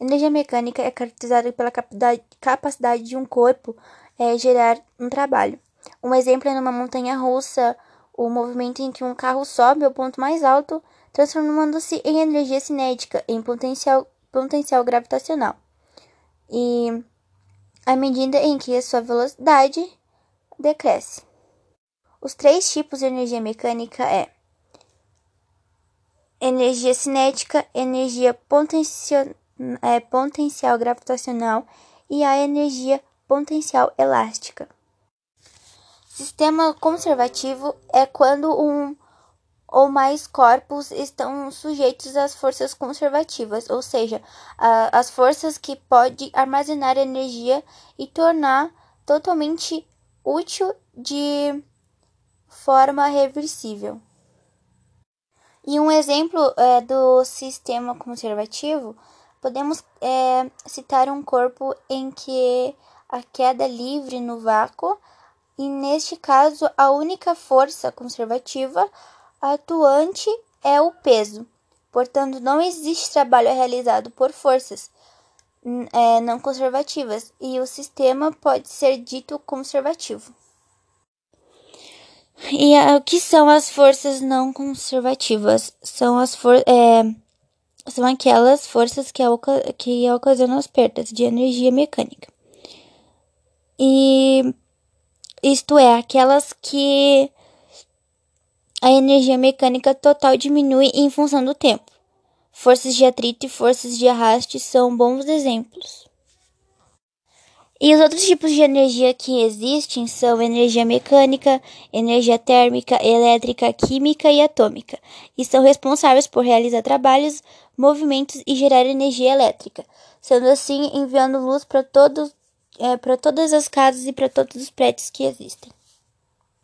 Energia mecânica é caracterizada pela capacidade de um corpo é, gerar um trabalho. Um exemplo é numa montanha russa, o movimento em que um carro sobe ao ponto mais alto, transformando-se em energia cinética, em potencial, potencial gravitacional. E à medida em que a sua velocidade decresce. Os três tipos de energia mecânica é energia cinética, energia potencial, é, potencial gravitacional e a energia potencial elástica. Sistema conservativo é quando um ou mais corpos estão sujeitos às forças conservativas, ou seja, a, as forças que podem armazenar energia e tornar totalmente útil de forma reversível. E um exemplo é, do sistema conservativo, podemos é, citar um corpo em que a queda livre no vácuo e neste caso a única força conservativa atuante é o peso. Portanto, não existe trabalho realizado por forças é, não conservativas e o sistema pode ser dito conservativo. E o que são as forças não conservativas? São as for é, são aquelas forças que, que ocasionam as perdas de energia mecânica. E isto é, aquelas que a energia mecânica total diminui em função do tempo. Forças de atrito e forças de arraste são bons exemplos. E os outros tipos de energia que existem são energia mecânica, energia térmica, elétrica, química e atômica, e são responsáveis por realizar trabalhos, movimentos e gerar energia elétrica, sendo assim enviando luz para todos é, para todas as casas e para todos os prédios que existem.